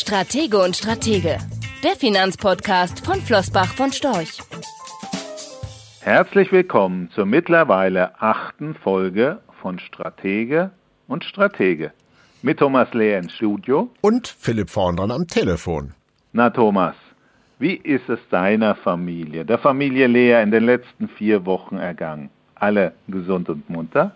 Stratege und Stratege, der Finanzpodcast von Flossbach von Storch. Herzlich willkommen zur mittlerweile achten Folge von Stratege und Stratege. Mit Thomas Lehr im Studio. Und Philipp Vorndran am Telefon. Na Thomas, wie ist es deiner Familie, der Familie Lehr in den letzten vier Wochen ergangen? Alle gesund und munter?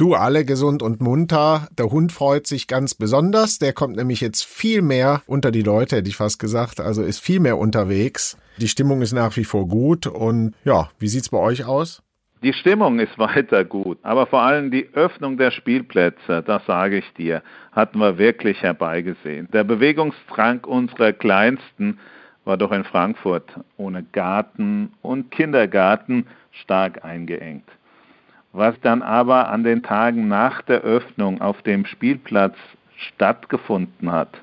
Du alle gesund und munter. Der Hund freut sich ganz besonders. Der kommt nämlich jetzt viel mehr unter die Leute, hätte ich fast gesagt. Also ist viel mehr unterwegs. Die Stimmung ist nach wie vor gut. Und ja, wie sieht's bei euch aus? Die Stimmung ist weiter gut, aber vor allem die Öffnung der Spielplätze, das sage ich dir, hatten wir wirklich herbeigesehen. Der Bewegungsdrang unserer Kleinsten war doch in Frankfurt ohne Garten und Kindergarten stark eingeengt. Was dann aber an den Tagen nach der Öffnung auf dem Spielplatz stattgefunden hat,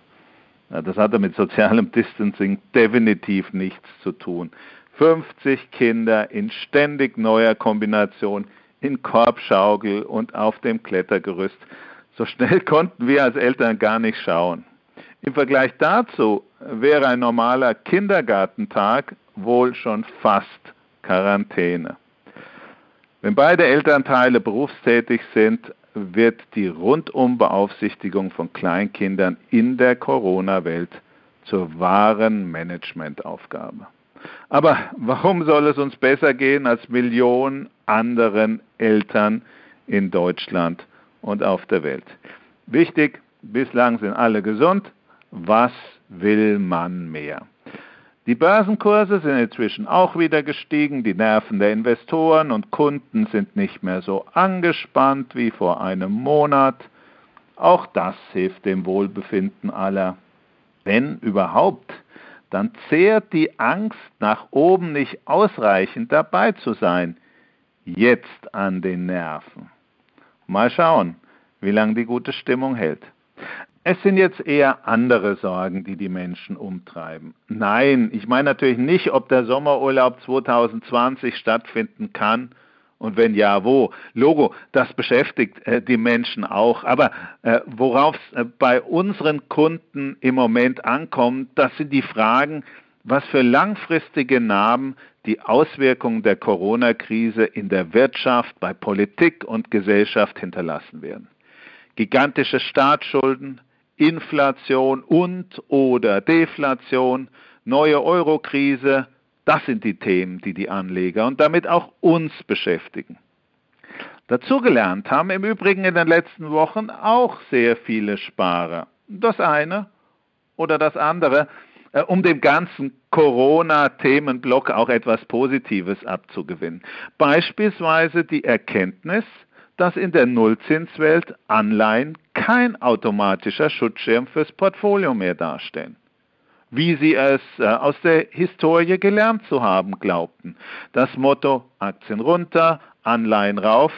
das hatte mit sozialem Distancing definitiv nichts zu tun. 50 Kinder in ständig neuer Kombination in Korbschaukel und auf dem Klettergerüst. So schnell konnten wir als Eltern gar nicht schauen. Im Vergleich dazu wäre ein normaler Kindergartentag wohl schon fast Quarantäne. Wenn beide Elternteile berufstätig sind, wird die Rundumbeaufsichtigung von Kleinkindern in der Corona-Welt zur wahren Managementaufgabe. Aber warum soll es uns besser gehen als Millionen anderen Eltern in Deutschland und auf der Welt? Wichtig, bislang sind alle gesund. Was will man mehr? Die Börsenkurse sind inzwischen auch wieder gestiegen, die Nerven der Investoren und Kunden sind nicht mehr so angespannt wie vor einem Monat. Auch das hilft dem Wohlbefinden aller. Wenn überhaupt, dann zehrt die Angst, nach oben nicht ausreichend dabei zu sein, jetzt an den Nerven. Mal schauen, wie lange die gute Stimmung hält. Es sind jetzt eher andere Sorgen, die die Menschen umtreiben. Nein, ich meine natürlich nicht, ob der Sommerurlaub 2020 stattfinden kann und wenn ja, wo. Logo, das beschäftigt äh, die Menschen auch. Aber äh, worauf es äh, bei unseren Kunden im Moment ankommt, das sind die Fragen, was für langfristige Narben die Auswirkungen der Corona-Krise in der Wirtschaft, bei Politik und Gesellschaft hinterlassen werden. Gigantische Staatsschulden, Inflation und oder Deflation, neue Eurokrise, das sind die Themen, die die Anleger und damit auch uns beschäftigen. Dazugelernt haben im Übrigen in den letzten Wochen auch sehr viele Sparer. Das eine oder das andere, äh, um dem ganzen Corona-Themenblock auch etwas Positives abzugewinnen. Beispielsweise die Erkenntnis, dass in der Nullzinswelt Anleihen kein automatischer Schutzschirm fürs Portfolio mehr darstellen. Wie sie es äh, aus der Historie gelernt zu haben glaubten. Das Motto Aktien runter, Anleihen rauf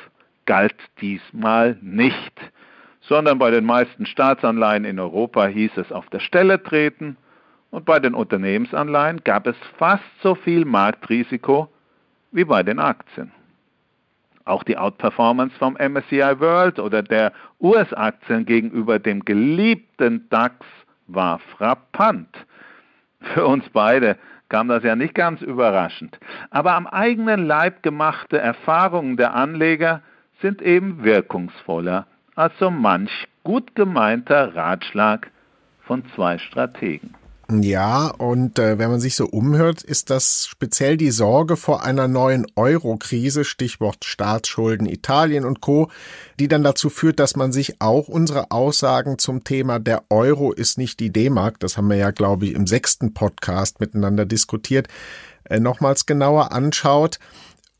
galt diesmal nicht, sondern bei den meisten Staatsanleihen in Europa hieß es auf der Stelle treten und bei den Unternehmensanleihen gab es fast so viel Marktrisiko wie bei den Aktien. Auch die Outperformance vom MSCI World oder der US-Aktien gegenüber dem geliebten DAX war frappant. Für uns beide kam das ja nicht ganz überraschend. Aber am eigenen Leib gemachte Erfahrungen der Anleger sind eben wirkungsvoller als so manch gut gemeinter Ratschlag von zwei Strategen. Ja, und äh, wenn man sich so umhört, ist das speziell die Sorge vor einer neuen Euro-Krise, Stichwort Staatsschulden Italien und Co., die dann dazu führt, dass man sich auch unsere Aussagen zum Thema der Euro ist nicht die D-Mark, das haben wir ja, glaube ich, im sechsten Podcast miteinander diskutiert, äh, nochmals genauer anschaut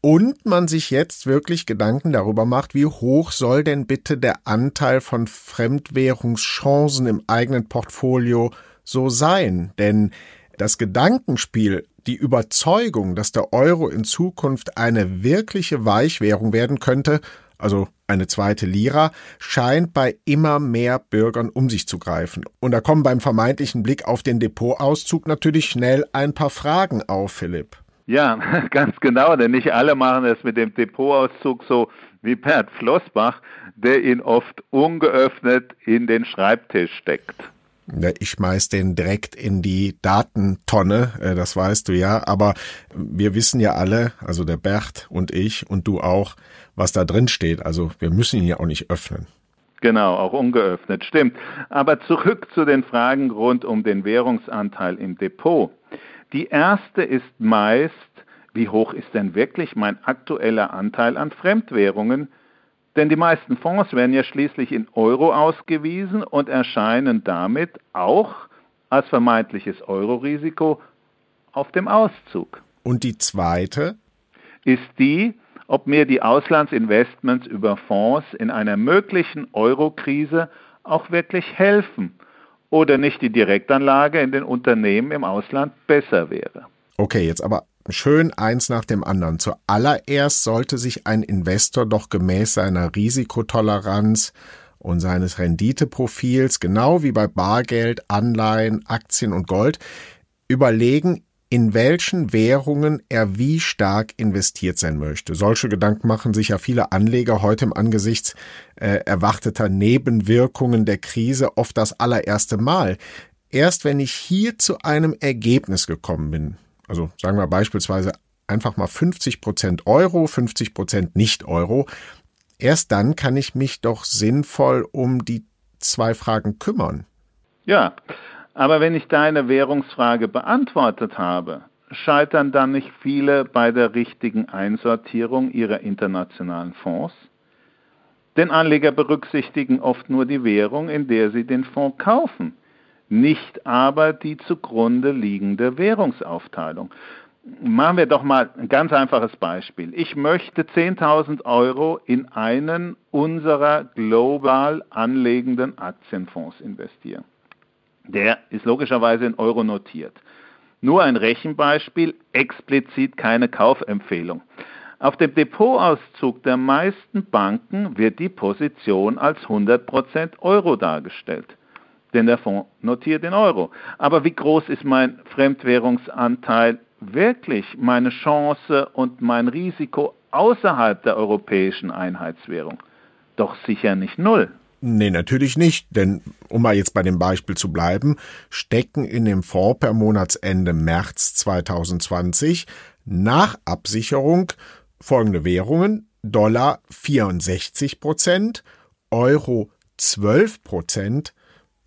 und man sich jetzt wirklich Gedanken darüber macht, wie hoch soll denn bitte der Anteil von Fremdwährungschancen im eigenen Portfolio so sein, denn das Gedankenspiel, die Überzeugung, dass der Euro in Zukunft eine wirkliche Weichwährung werden könnte, also eine zweite Lira, scheint bei immer mehr Bürgern um sich zu greifen. Und da kommen beim vermeintlichen Blick auf den Depotauszug natürlich schnell ein paar Fragen auf, Philipp. Ja, ganz genau, denn nicht alle machen es mit dem Depotauszug so wie Bert Flossbach, der ihn oft ungeöffnet in den Schreibtisch steckt. Ich schmeiß den direkt in die Datentonne, äh, das weißt du ja. Aber wir wissen ja alle, also der Bert und ich und du auch, was da drin steht. Also wir müssen ihn ja auch nicht öffnen. Genau, auch ungeöffnet, stimmt. Aber zurück zu den Fragen rund um den Währungsanteil im Depot. Die erste ist meist, wie hoch ist denn wirklich mein aktueller Anteil an Fremdwährungen? Denn die meisten Fonds werden ja schließlich in Euro ausgewiesen und erscheinen damit auch als vermeintliches Euro-Risiko auf dem Auszug. Und die zweite? Ist die, ob mir die Auslandsinvestments über Fonds in einer möglichen Euro-Krise auch wirklich helfen oder nicht die Direktanlage in den Unternehmen im Ausland besser wäre. Okay, jetzt aber schön eins nach dem anderen. Zuallererst sollte sich ein Investor doch gemäß seiner Risikotoleranz und seines Renditeprofils, genau wie bei Bargeld, Anleihen, Aktien und Gold, überlegen, in welchen Währungen er wie stark investiert sein möchte. Solche Gedanken machen sich ja viele Anleger heute im Angesichts äh, erwarteter Nebenwirkungen der Krise oft das allererste Mal. Erst wenn ich hier zu einem Ergebnis gekommen bin, also sagen wir beispielsweise einfach mal 50 Prozent Euro, 50 Prozent Nicht-Euro, erst dann kann ich mich doch sinnvoll um die zwei Fragen kümmern. Ja, aber wenn ich deine Währungsfrage beantwortet habe, scheitern dann nicht viele bei der richtigen Einsortierung ihrer internationalen Fonds? Denn Anleger berücksichtigen oft nur die Währung, in der sie den Fonds kaufen, nicht aber die zugrunde liegende Währungsaufteilung. Machen wir doch mal ein ganz einfaches Beispiel. Ich möchte 10.000 Euro in einen unserer global anlegenden Aktienfonds investieren. Der ist logischerweise in Euro notiert. Nur ein Rechenbeispiel, explizit keine Kaufempfehlung. Auf dem Depotauszug der meisten Banken wird die Position als 100% Euro dargestellt. Denn der Fonds notiert in Euro. Aber wie groß ist mein Fremdwährungsanteil wirklich, meine Chance und mein Risiko außerhalb der europäischen Einheitswährung? Doch sicher nicht null. Nee, natürlich nicht, denn um mal jetzt bei dem Beispiel zu bleiben, stecken in dem Fonds per Monatsende März 2020 nach Absicherung folgende Währungen Dollar 64 Prozent, Euro 12 Prozent,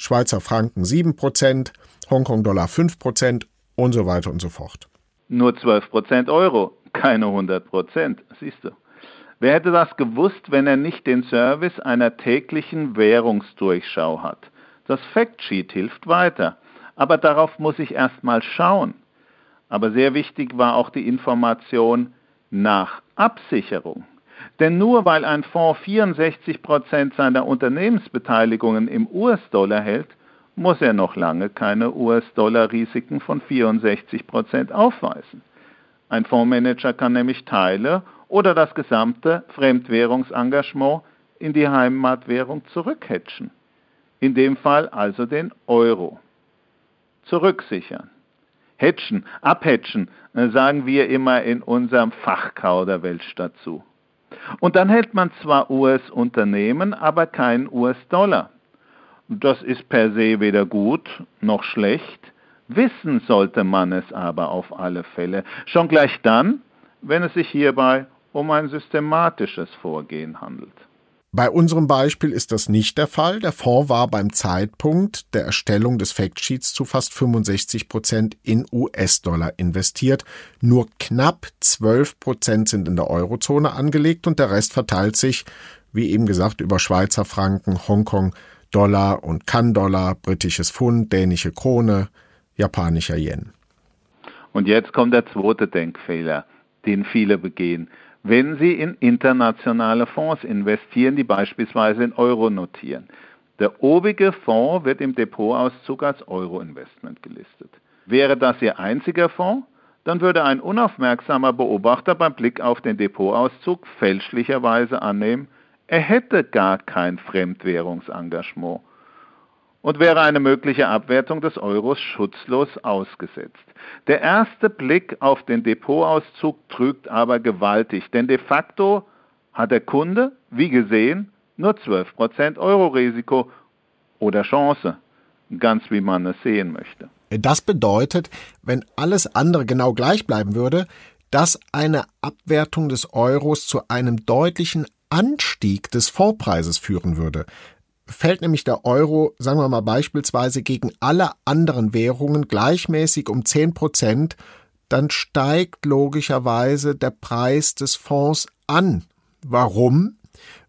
Schweizer Franken 7 Prozent, Hongkong-Dollar 5 Prozent und so weiter und so fort. Nur 12 Prozent Euro, keine 100 Prozent, siehst du. Wer hätte das gewusst, wenn er nicht den Service einer täglichen Währungsdurchschau hat? Das Factsheet hilft weiter, aber darauf muss ich erstmal schauen. Aber sehr wichtig war auch die Information nach Absicherung. Denn nur weil ein Fonds 64 Prozent seiner Unternehmensbeteiligungen im US-Dollar hält, muss er noch lange keine US-Dollar-Risiken von 64 Prozent aufweisen. Ein Fondsmanager kann nämlich Teile oder das gesamte Fremdwährungsengagement in die Heimatwährung zurückhatchen. In dem Fall also den Euro. Zurücksichern. Hatchen, abhatchen, äh, sagen wir immer in unserem Fachkauderwelsch dazu. Und dann hält man zwar US-Unternehmen, aber keinen US-Dollar. Das ist per se weder gut noch schlecht. Wissen sollte man es aber auf alle Fälle. Schon gleich dann, wenn es sich hierbei um ein systematisches Vorgehen handelt. Bei unserem Beispiel ist das nicht der Fall. Der Fonds war beim Zeitpunkt der Erstellung des Factsheets zu fast 65 Prozent in US-Dollar investiert. Nur knapp 12 Prozent sind in der Eurozone angelegt und der Rest verteilt sich, wie eben gesagt, über Schweizer Franken, Hongkong, Dollar und Kann-Dollar, britisches Pfund, dänische Krone, japanischer Yen. Und jetzt kommt der zweite Denkfehler, den viele begehen wenn Sie in internationale Fonds investieren, die beispielsweise in Euro notieren. Der obige Fonds wird im Depotauszug als Euro-Investment gelistet. Wäre das Ihr einziger Fonds, dann würde ein unaufmerksamer Beobachter beim Blick auf den Depotauszug fälschlicherweise annehmen, er hätte gar kein Fremdwährungsengagement und wäre eine mögliche Abwertung des Euros schutzlos ausgesetzt. Der erste Blick auf den Depotauszug trügt aber gewaltig, denn de facto hat der Kunde, wie gesehen, nur 12% Euro-Risiko oder Chance. ganz wie man es sehen möchte. Das bedeutet, wenn alles andere genau gleich bleiben würde, dass eine Abwertung des Euros zu einem deutlichen Anstieg des Fondspreises führen würde. Fällt nämlich der Euro, sagen wir mal beispielsweise, gegen alle anderen Währungen gleichmäßig um 10 Prozent, dann steigt logischerweise der Preis des Fonds an. Warum?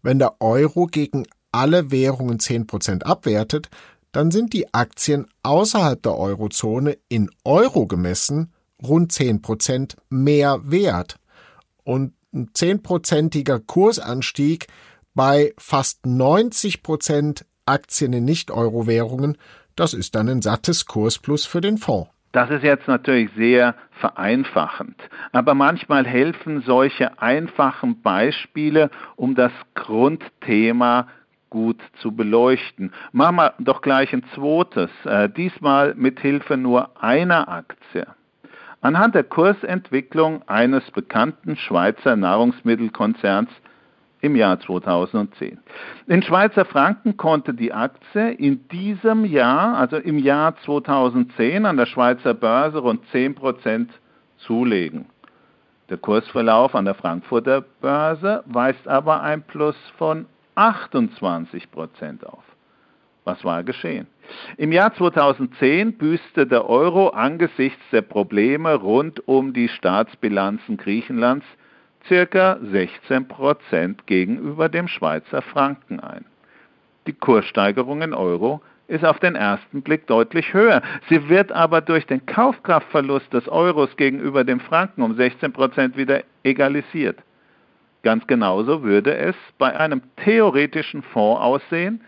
Wenn der Euro gegen alle Währungen 10 Prozent abwertet, dann sind die Aktien außerhalb der Eurozone in Euro gemessen rund 10 Prozent mehr wert. Und ein zehnprozentiger Kursanstieg bei fast 90 Prozent Aktien in Nicht-Euro-Währungen, das ist dann ein sattes Kursplus für den Fonds. Das ist jetzt natürlich sehr vereinfachend, aber manchmal helfen solche einfachen Beispiele, um das Grundthema gut zu beleuchten. Machen wir doch gleich ein zweites, äh, diesmal mit Hilfe nur einer Aktie. Anhand der Kursentwicklung eines bekannten Schweizer Nahrungsmittelkonzerns im Jahr 2010. In Schweizer Franken konnte die Aktie in diesem Jahr, also im Jahr 2010, an der Schweizer Börse rund 10% zulegen. Der Kursverlauf an der Frankfurter Börse weist aber ein Plus von 28 Prozent auf. Was war geschehen? Im Jahr 2010 büßte der Euro angesichts der Probleme rund um die Staatsbilanzen Griechenlands circa 16 Prozent gegenüber dem Schweizer Franken ein. Die Kurssteigerung in Euro ist auf den ersten Blick deutlich höher. Sie wird aber durch den Kaufkraftverlust des Euros gegenüber dem Franken um 16 Prozent wieder egalisiert. Ganz genauso würde es bei einem theoretischen Fonds aussehen,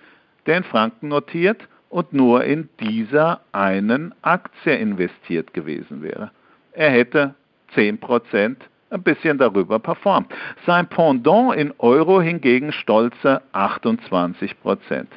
der in Franken notiert und nur in dieser einen Aktie investiert gewesen wäre. Er hätte 10 Prozent ein bisschen darüber performt. Sein Pendant in Euro hingegen stolze 28 Prozent.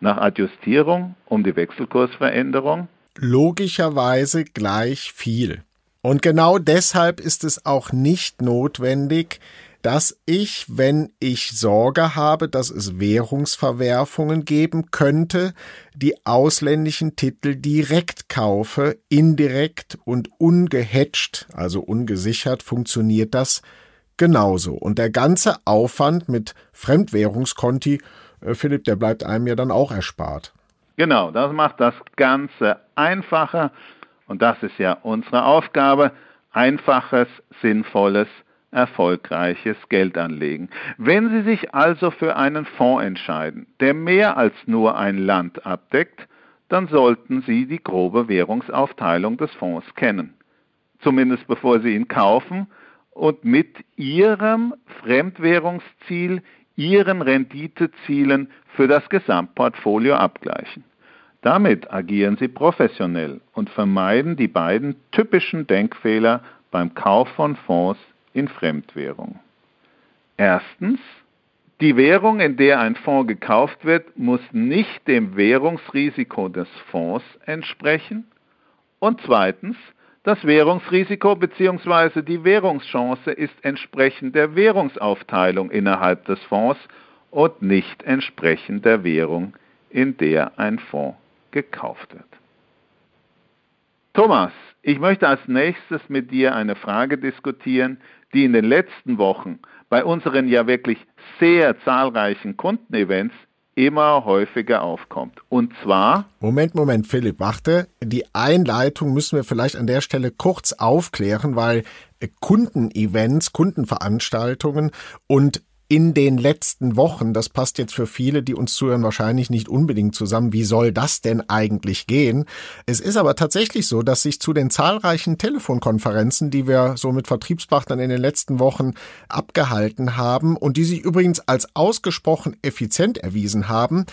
Nach Adjustierung um die Wechselkursveränderung? Logischerweise gleich viel. Und genau deshalb ist es auch nicht notwendig, dass ich, wenn ich Sorge habe, dass es Währungsverwerfungen geben könnte, die ausländischen Titel direkt kaufe, indirekt und ungehatcht, also ungesichert, funktioniert das genauso. Und der ganze Aufwand mit Fremdwährungskonti, äh, Philipp, der bleibt einem ja dann auch erspart. Genau, das macht das Ganze einfacher und das ist ja unsere Aufgabe. Einfaches, sinnvolles erfolgreiches Geld anlegen. Wenn Sie sich also für einen Fonds entscheiden, der mehr als nur ein Land abdeckt, dann sollten Sie die grobe Währungsaufteilung des Fonds kennen. Zumindest bevor Sie ihn kaufen und mit Ihrem Fremdwährungsziel, Ihren Renditezielen für das Gesamtportfolio abgleichen. Damit agieren Sie professionell und vermeiden die beiden typischen Denkfehler beim Kauf von Fonds in Fremdwährung. Erstens, die Währung, in der ein Fonds gekauft wird, muss nicht dem Währungsrisiko des Fonds entsprechen. Und zweitens, das Währungsrisiko bzw. die Währungschance ist entsprechend der Währungsaufteilung innerhalb des Fonds und nicht entsprechend der Währung, in der ein Fonds gekauft wird. Thomas, ich möchte als nächstes mit dir eine Frage diskutieren, die in den letzten Wochen bei unseren ja wirklich sehr zahlreichen Kundenevents immer häufiger aufkommt. Und zwar. Moment, Moment, Philipp, warte. Die Einleitung müssen wir vielleicht an der Stelle kurz aufklären, weil Kundenevents, Kundenveranstaltungen und in den letzten Wochen, das passt jetzt für viele, die uns zuhören, wahrscheinlich nicht unbedingt zusammen. Wie soll das denn eigentlich gehen? Es ist aber tatsächlich so, dass sich zu den zahlreichen Telefonkonferenzen, die wir so mit Vertriebspartnern in den letzten Wochen abgehalten haben und die sich übrigens als ausgesprochen effizient erwiesen haben,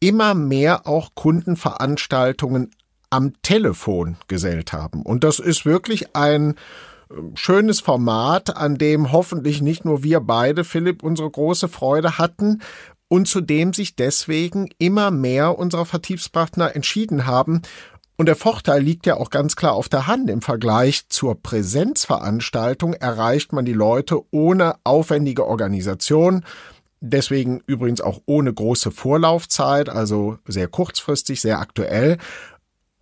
immer mehr auch Kundenveranstaltungen am Telefon gesellt haben. Und das ist wirklich ein schönes Format, an dem hoffentlich nicht nur wir beide, Philipp, unsere große Freude hatten und zu dem sich deswegen immer mehr unserer Vertriebspartner entschieden haben. Und der Vorteil liegt ja auch ganz klar auf der Hand. Im Vergleich zur Präsenzveranstaltung erreicht man die Leute ohne aufwendige Organisation. Deswegen übrigens auch ohne große Vorlaufzeit, also sehr kurzfristig, sehr aktuell.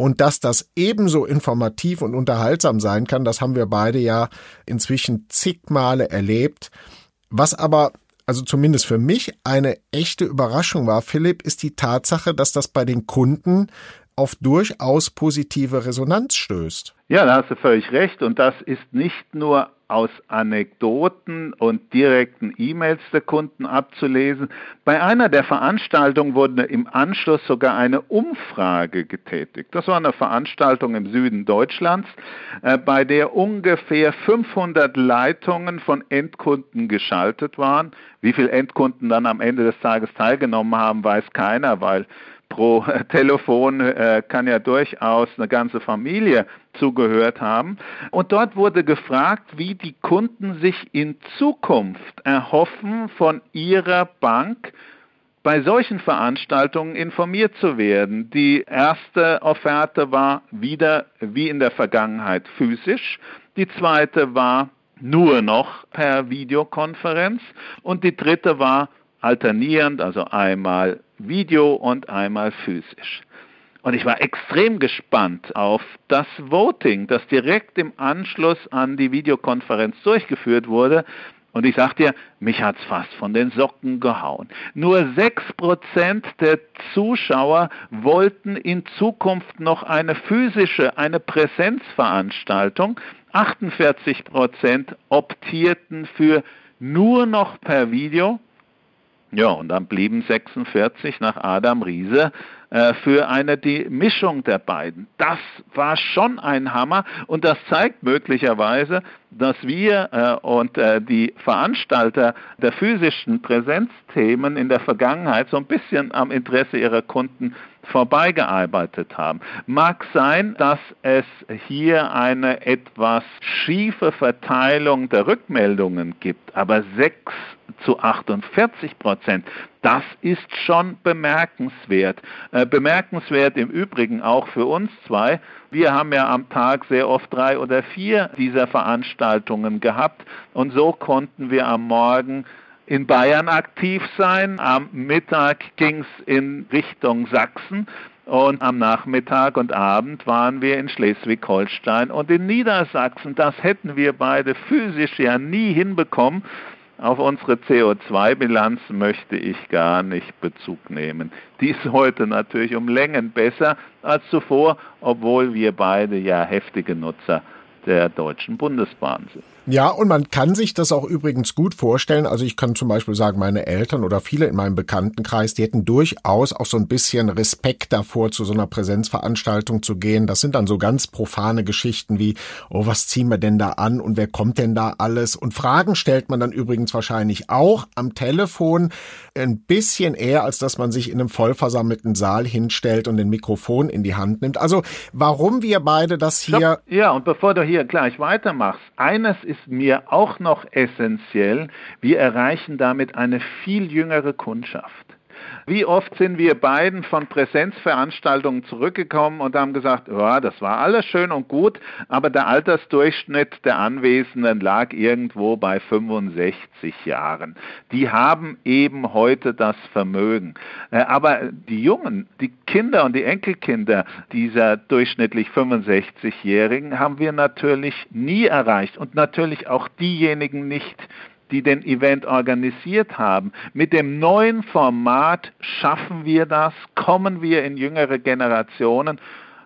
Und dass das ebenso informativ und unterhaltsam sein kann, das haben wir beide ja inzwischen zig Male erlebt. Was aber, also zumindest für mich, eine echte Überraschung war, Philipp, ist die Tatsache, dass das bei den Kunden auf durchaus positive Resonanz stößt. Ja, da hast du völlig recht. Und das ist nicht nur aus Anekdoten und direkten E-Mails der Kunden abzulesen. Bei einer der Veranstaltungen wurde im Anschluss sogar eine Umfrage getätigt. Das war eine Veranstaltung im Süden Deutschlands, äh, bei der ungefähr 500 Leitungen von Endkunden geschaltet waren. Wie viele Endkunden dann am Ende des Tages teilgenommen haben, weiß keiner, weil pro Telefon äh, kann ja durchaus eine ganze Familie zugehört haben. Und dort wurde gefragt, wie die Kunden sich in Zukunft erhoffen, von ihrer Bank bei solchen Veranstaltungen informiert zu werden. Die erste Offerte war wieder wie in der Vergangenheit physisch. Die zweite war nur noch per Videokonferenz. Und die dritte war alternierend, also einmal Video und einmal physisch. Und ich war extrem gespannt auf das Voting, das direkt im Anschluss an die Videokonferenz durchgeführt wurde. Und ich sag dir, mich hat's fast von den Socken gehauen. Nur sechs Prozent der Zuschauer wollten in Zukunft noch eine physische, eine Präsenzveranstaltung. 48 Prozent optierten für nur noch per Video ja, und dann blieben 46 nach Adam Riese äh, für eine die Mischung der beiden. Das war schon ein Hammer und das zeigt möglicherweise, dass wir äh, und äh, die Veranstalter der physischen Präsenzthemen in der Vergangenheit so ein bisschen am Interesse ihrer Kunden vorbeigearbeitet haben. Mag sein, dass es hier eine etwas schiefe Verteilung der Rückmeldungen gibt, aber 6 zu 48 Prozent, das ist schon bemerkenswert. Äh, bemerkenswert im Übrigen auch für uns zwei. Wir haben ja am Tag sehr oft drei oder vier dieser Veranstaltungen gehabt und so konnten wir am Morgen in Bayern aktiv sein. Am Mittag ging es in Richtung Sachsen und am Nachmittag und Abend waren wir in Schleswig-Holstein und in Niedersachsen. Das hätten wir beide physisch ja nie hinbekommen. Auf unsere CO2-Bilanz möchte ich gar nicht Bezug nehmen. Die ist heute natürlich um Längen besser als zuvor, obwohl wir beide ja heftige Nutzer der Deutschen Bundesbahn sind. Ja, und man kann sich das auch übrigens gut vorstellen. Also ich kann zum Beispiel sagen, meine Eltern oder viele in meinem Bekanntenkreis, die hätten durchaus auch so ein bisschen Respekt davor, zu so einer Präsenzveranstaltung zu gehen. Das sind dann so ganz profane Geschichten wie, oh, was ziehen wir denn da an und wer kommt denn da alles? Und Fragen stellt man dann übrigens wahrscheinlich auch am Telefon ein bisschen eher, als dass man sich in einem vollversammelten Saal hinstellt und den Mikrofon in die Hand nimmt. Also warum wir beide das hier... Ja, und bevor du hier gleich weitermachst, eines ist mir auch noch essentiell, wir erreichen damit eine viel jüngere Kundschaft. Wie oft sind wir beiden von Präsenzveranstaltungen zurückgekommen und haben gesagt, ja, das war alles schön und gut, aber der Altersdurchschnitt der Anwesenden lag irgendwo bei 65 Jahren. Die haben eben heute das Vermögen. Äh, aber die Jungen, die Kinder und die Enkelkinder dieser durchschnittlich 65-Jährigen haben wir natürlich nie erreicht und natürlich auch diejenigen nicht, die den Event organisiert haben. Mit dem neuen Format schaffen wir das, kommen wir in jüngere Generationen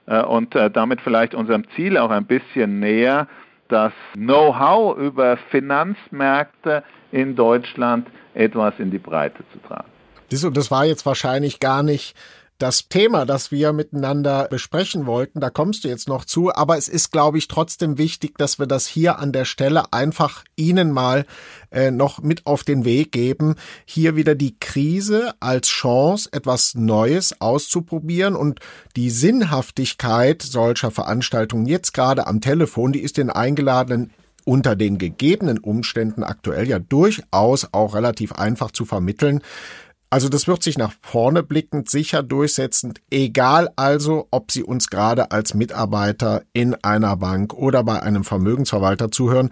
äh, und äh, damit vielleicht unserem Ziel auch ein bisschen näher, das Know-how über Finanzmärkte in Deutschland etwas in die Breite zu tragen. Das war jetzt wahrscheinlich gar nicht das Thema, das wir miteinander besprechen wollten, da kommst du jetzt noch zu, aber es ist, glaube ich, trotzdem wichtig, dass wir das hier an der Stelle einfach Ihnen mal äh, noch mit auf den Weg geben, hier wieder die Krise als Chance, etwas Neues auszuprobieren. Und die Sinnhaftigkeit solcher Veranstaltungen jetzt gerade am Telefon, die ist den Eingeladenen unter den gegebenen Umständen aktuell ja durchaus auch relativ einfach zu vermitteln. Also das wird sich nach vorne blickend sicher durchsetzen, egal also, ob Sie uns gerade als Mitarbeiter in einer Bank oder bei einem Vermögensverwalter zuhören.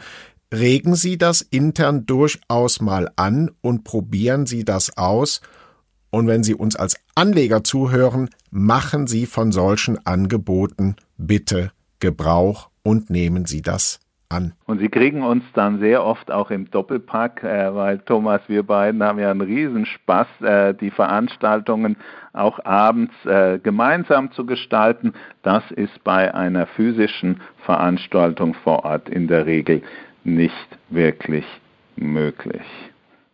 regen Sie das intern durchaus mal an und probieren Sie das aus. Und wenn Sie uns als Anleger zuhören, machen Sie von solchen Angeboten bitte Gebrauch und nehmen Sie das an. Und Sie kriegen uns dann sehr oft auch im Doppelpack, äh, weil Thomas, wir beiden haben ja einen Riesenspaß, äh, die Veranstaltungen auch abends äh, gemeinsam zu gestalten. Das ist bei einer physischen Veranstaltung vor Ort in der Regel nicht wirklich möglich.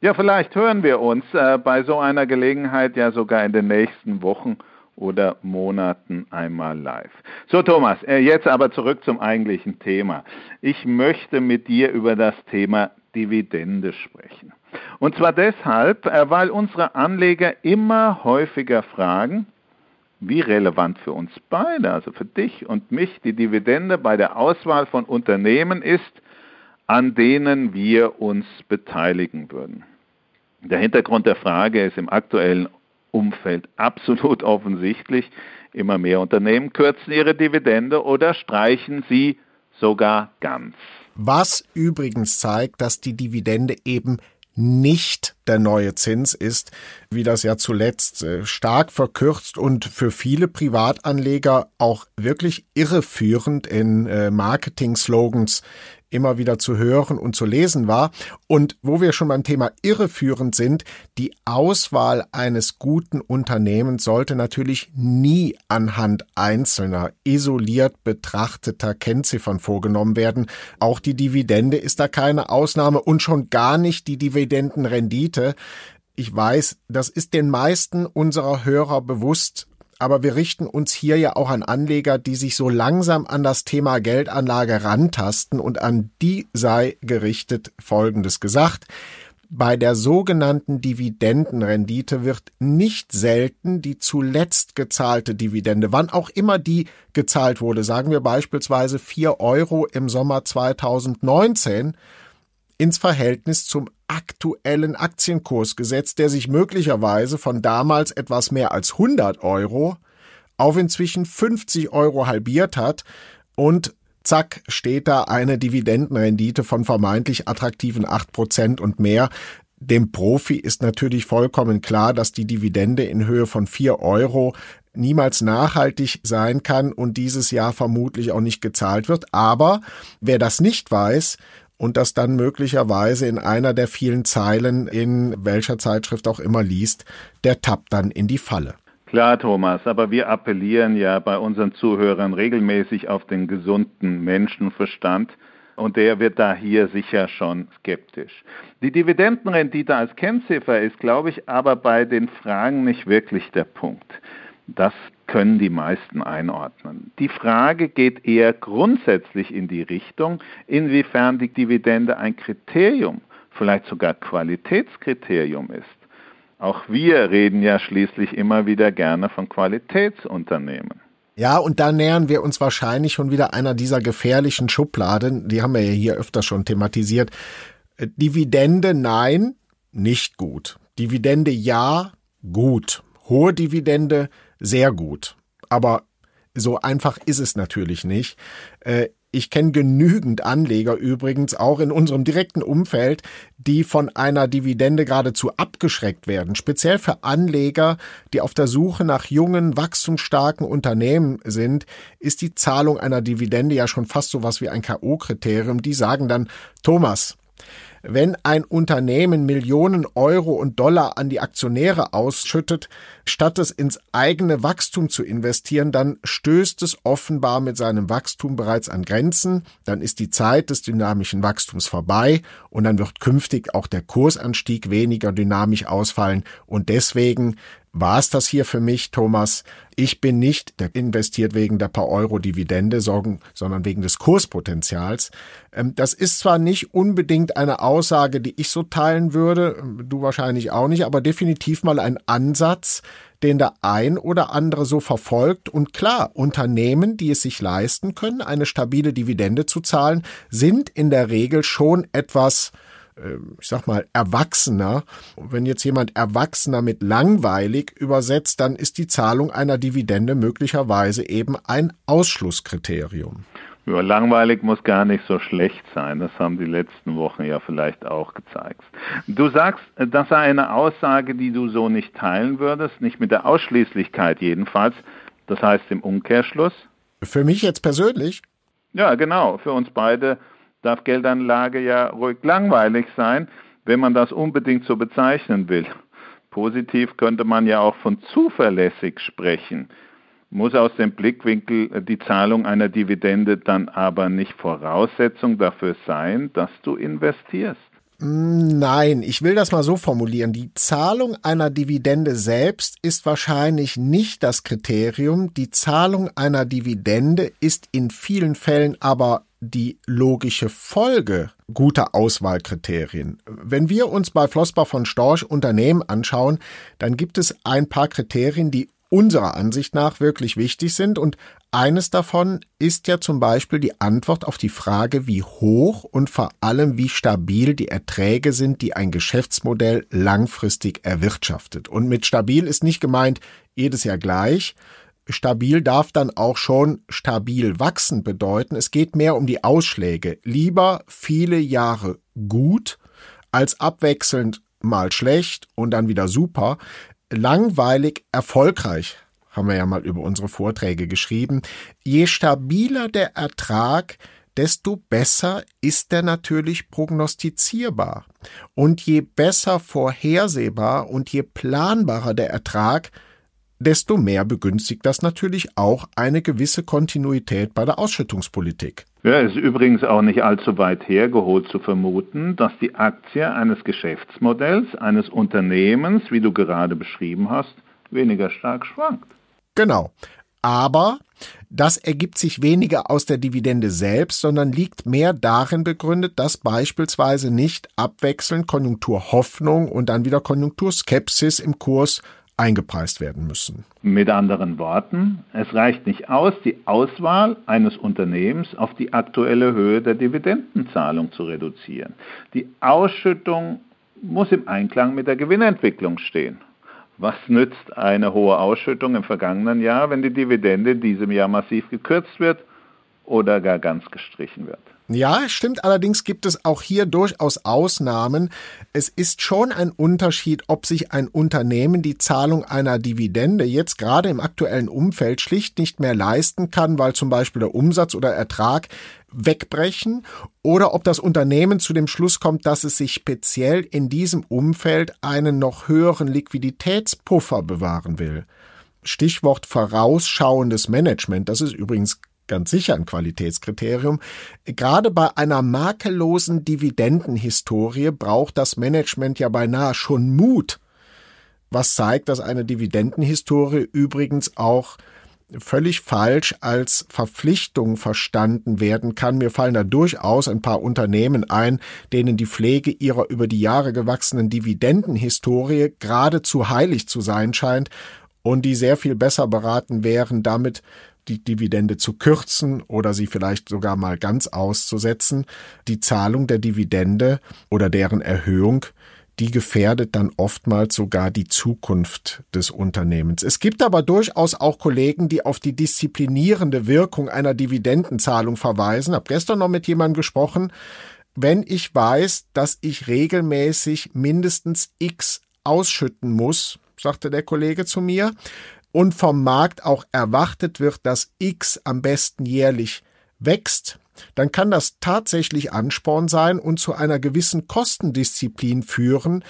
Ja, vielleicht hören wir uns äh, bei so einer Gelegenheit ja sogar in den nächsten Wochen oder Monaten einmal live. So Thomas, äh, jetzt aber zurück zum eigentlichen Thema. Ich möchte mit dir über das Thema Dividende sprechen. Und zwar deshalb, äh, weil unsere Anleger immer häufiger fragen, wie relevant für uns beide, also für dich und mich, die Dividende bei der Auswahl von Unternehmen ist, an denen wir uns beteiligen würden. Der Hintergrund der Frage ist im aktuellen Umfeld absolut offensichtlich. Immer mehr Unternehmen kürzen ihre Dividende oder streichen sie sogar ganz. Was übrigens zeigt, dass die Dividende eben nicht der neue Zins ist, wie das ja zuletzt äh, stark verkürzt und für viele Privatanleger auch wirklich irreführend in äh, Marketing-Slogans immer wieder zu hören und zu lesen war. Und wo wir schon beim Thema irreführend sind, die Auswahl eines guten Unternehmens sollte natürlich nie anhand einzelner, isoliert betrachteter Kennziffern vorgenommen werden. Auch die Dividende ist da keine Ausnahme und schon gar nicht die Dividendenrendite. Ich weiß, das ist den meisten unserer Hörer bewusst, aber wir richten uns hier ja auch an Anleger, die sich so langsam an das Thema Geldanlage rantasten und an die sei gerichtet Folgendes gesagt. Bei der sogenannten Dividendenrendite wird nicht selten die zuletzt gezahlte Dividende, wann auch immer die gezahlt wurde, sagen wir beispielsweise vier Euro im Sommer 2019, ins Verhältnis zum aktuellen Aktienkurs gesetzt, der sich möglicherweise von damals etwas mehr als 100 Euro auf inzwischen 50 Euro halbiert hat und zack steht da eine Dividendenrendite von vermeintlich attraktiven 8 Prozent und mehr. Dem Profi ist natürlich vollkommen klar, dass die Dividende in Höhe von 4 Euro niemals nachhaltig sein kann und dieses Jahr vermutlich auch nicht gezahlt wird. Aber wer das nicht weiß und das dann möglicherweise in einer der vielen Zeilen in welcher Zeitschrift auch immer liest, der tappt dann in die Falle. Klar, Thomas, aber wir appellieren ja bei unseren Zuhörern regelmäßig auf den gesunden Menschenverstand und der wird da hier sicher schon skeptisch. Die Dividendenrendite als Kennziffer ist, glaube ich, aber bei den Fragen nicht wirklich der Punkt. Das können die meisten einordnen. Die Frage geht eher grundsätzlich in die Richtung, inwiefern die Dividende ein Kriterium, vielleicht sogar Qualitätskriterium ist. Auch wir reden ja schließlich immer wieder gerne von Qualitätsunternehmen. Ja, und da nähern wir uns wahrscheinlich schon wieder einer dieser gefährlichen Schubladen, die haben wir ja hier öfter schon thematisiert. Dividende nein, nicht gut. Dividende ja, gut. Hohe Dividende sehr gut. Aber so einfach ist es natürlich nicht. Äh, ich kenne genügend Anleger übrigens auch in unserem direkten Umfeld, die von einer Dividende geradezu abgeschreckt werden. Speziell für Anleger, die auf der Suche nach jungen, wachstumsstarken Unternehmen sind, ist die Zahlung einer Dividende ja schon fast so was wie ein K.O.-Kriterium. Die sagen dann, Thomas, wenn ein Unternehmen Millionen Euro und Dollar an die Aktionäre ausschüttet, statt es ins eigene Wachstum zu investieren, dann stößt es offenbar mit seinem Wachstum bereits an Grenzen, dann ist die Zeit des dynamischen Wachstums vorbei und dann wird künftig auch der Kursanstieg weniger dynamisch ausfallen und deswegen war es das hier für mich, Thomas. Ich bin nicht investiert wegen der paar Euro Dividende, sondern wegen des Kurspotenzials. Ähm, das ist zwar nicht unbedingt eine Aussage, die ich so teilen würde, ähm, du wahrscheinlich auch nicht, aber definitiv mal ein Ansatz, den der ein oder andere so verfolgt. Und klar, Unternehmen, die es sich leisten können, eine stabile Dividende zu zahlen, sind in der Regel schon etwas ähm, ich sag mal, erwachsener. wenn jetzt jemand erwachsener mit langweilig übersetzt, dann ist die Zahlung einer Dividende möglicherweise eben ein Ausschlusskriterium. Ja, langweilig muss gar nicht so schlecht sein. Das haben die letzten Wochen ja vielleicht auch gezeigt. Du sagst, das sei eine Aussage, die du so nicht teilen würdest, nicht mit der Ausschließlichkeit jedenfalls. Das heißt im Umkehrschluss? Für mich jetzt persönlich? Ja, genau. Für uns beide darf Geldanlage ja ruhig langweilig sein, wenn man das unbedingt so bezeichnen will. Positiv könnte man ja auch von zuverlässig sprechen. Muss aus dem Blickwinkel die Zahlung einer Dividende dann aber nicht Voraussetzung dafür sein, dass du investierst? Nein, ich will das mal so formulieren. Die Zahlung einer Dividende selbst ist wahrscheinlich nicht das Kriterium. Die Zahlung einer Dividende ist in vielen Fällen aber die logische Folge guter Auswahlkriterien. Wenn wir uns bei Flossbach von Storch Unternehmen anschauen, dann gibt es ein paar Kriterien, die unserer Ansicht nach wirklich wichtig sind und eines davon ist ja zum Beispiel die Antwort auf die Frage, wie hoch und vor allem wie stabil die Erträge sind, die ein Geschäftsmodell langfristig erwirtschaftet. Und mit stabil ist nicht gemeint jedes Jahr gleich, stabil darf dann auch schon stabil wachsen bedeuten. Es geht mehr um die Ausschläge. Lieber viele Jahre gut als abwechselnd mal schlecht und dann wieder super. Langweilig erfolgreich haben wir ja mal über unsere Vorträge geschrieben. Je stabiler der Ertrag, desto besser ist er natürlich prognostizierbar. Und je besser vorhersehbar und je planbarer der Ertrag, desto mehr begünstigt das natürlich auch eine gewisse Kontinuität bei der Ausschüttungspolitik. Ja, es ist übrigens auch nicht allzu weit hergeholt zu vermuten, dass die Aktie eines Geschäftsmodells, eines Unternehmens, wie du gerade beschrieben hast, weniger stark schwankt. Genau. Aber das ergibt sich weniger aus der Dividende selbst, sondern liegt mehr darin begründet, dass beispielsweise nicht abwechselnd Konjunkturhoffnung und dann wieder Konjunkturskepsis im Kurs eingepreist werden müssen. Mit anderen Worten, es reicht nicht aus, die Auswahl eines Unternehmens auf die aktuelle Höhe der Dividendenzahlung zu reduzieren. Die Ausschüttung muss im Einklang mit der Gewinnentwicklung stehen. Was nützt eine hohe Ausschüttung im vergangenen Jahr, wenn die Dividende in diesem Jahr massiv gekürzt wird oder gar ganz gestrichen wird? Ja, stimmt. Allerdings gibt es auch hier durchaus Ausnahmen. Es ist schon ein Unterschied, ob sich ein Unternehmen die Zahlung einer Dividende jetzt gerade im aktuellen Umfeld schlicht nicht mehr leisten kann, weil zum Beispiel der Umsatz oder Ertrag wegbrechen oder ob das Unternehmen zu dem Schluss kommt, dass es sich speziell in diesem Umfeld einen noch höheren Liquiditätspuffer bewahren will. Stichwort vorausschauendes Management. Das ist übrigens ganz sicher ein Qualitätskriterium. Gerade bei einer makellosen Dividendenhistorie braucht das Management ja beinahe schon Mut, was zeigt, dass eine Dividendenhistorie übrigens auch völlig falsch als Verpflichtung verstanden werden kann. Mir fallen da durchaus ein paar Unternehmen ein, denen die Pflege ihrer über die Jahre gewachsenen Dividendenhistorie geradezu heilig zu sein scheint und die sehr viel besser beraten wären, damit die Dividende zu kürzen oder sie vielleicht sogar mal ganz auszusetzen. Die Zahlung der Dividende oder deren Erhöhung die gefährdet dann oftmals sogar die Zukunft des Unternehmens. Es gibt aber durchaus auch Kollegen, die auf die disziplinierende Wirkung einer Dividendenzahlung verweisen. Hab gestern noch mit jemandem gesprochen. Wenn ich weiß, dass ich regelmäßig mindestens X ausschütten muss, sagte der Kollege zu mir, und vom Markt auch erwartet wird, dass X am besten jährlich wächst, dann kann das tatsächlich Ansporn sein und zu einer gewissen Kostendisziplin führen.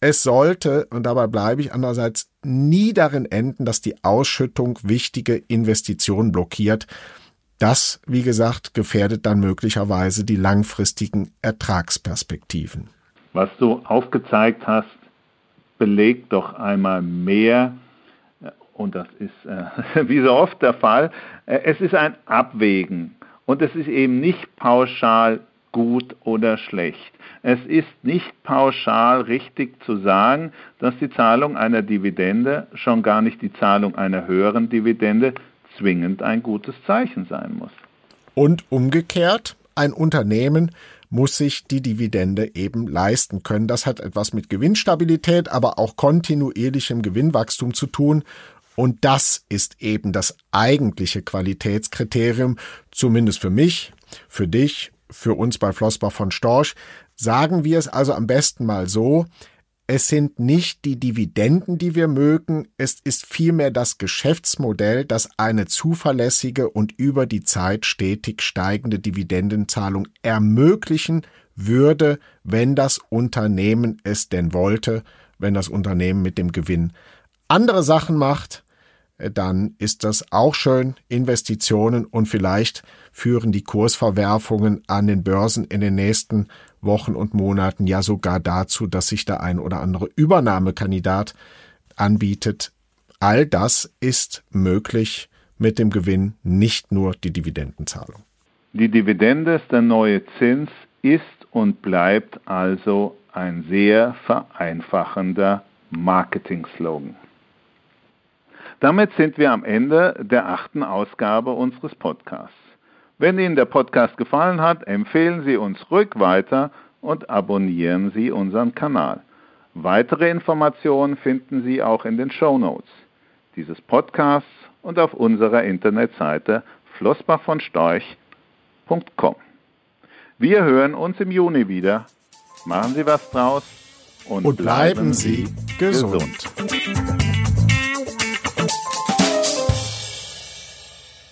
Es sollte, und dabei bleibe ich andererseits, nie darin enden, dass die Ausschüttung wichtige Investitionen blockiert. Das, wie gesagt, gefährdet dann möglicherweise die langfristigen Ertragsperspektiven. Was du aufgezeigt hast, belegt doch einmal mehr, und das ist äh, wie so oft der Fall, äh, es ist ein Abwägen und es ist eben nicht pauschal gut oder schlecht. Es ist nicht pauschal richtig zu sagen, dass die Zahlung einer Dividende, schon gar nicht die Zahlung einer höheren Dividende, zwingend ein gutes Zeichen sein muss. Und umgekehrt, ein Unternehmen muss sich die Dividende eben leisten können. Das hat etwas mit Gewinnstabilität, aber auch kontinuierlichem Gewinnwachstum zu tun Und das ist eben das eigentliche Qualitätskriterium, zumindest für mich, für dich, für uns bei Flossbach von Storch. Sagen wir es also am besten mal so, es sind nicht die Dividenden, die wir mögen, es ist vielmehr das Geschäftsmodell, das eine zuverlässige und über die Zeit stetig steigende Dividendenzahlung ermöglichen würde, wenn das Unternehmen es denn wollte, wenn das Unternehmen mit dem Gewinn andere Sachen macht, dann ist das auch schön. Investitionen und vielleicht führen die Kursverwerfungen an den Börsen in den nächsten Wochen und Monaten ja sogar dazu, dass sich der ein oder andere Übernahmekandidat anbietet. All das ist möglich mit dem Gewinn, nicht nur die Dividendenzahlung. Die Dividende ist der neue Zins, ist und bleibt also ein sehr vereinfachender Marketing-Slogan. Damit sind wir am Ende der achten Ausgabe unseres Podcasts. Wenn Ihnen der Podcast gefallen hat, empfehlen Sie uns ruhig weiter und abonnieren Sie unseren Kanal. Weitere Informationen finden Sie auch in den Show Notes dieses Podcasts und auf unserer Internetseite flossbachvonstorch.com. Wir hören uns im Juni wieder. Machen Sie was draus und, und bleiben, bleiben, Sie gesund. gesund.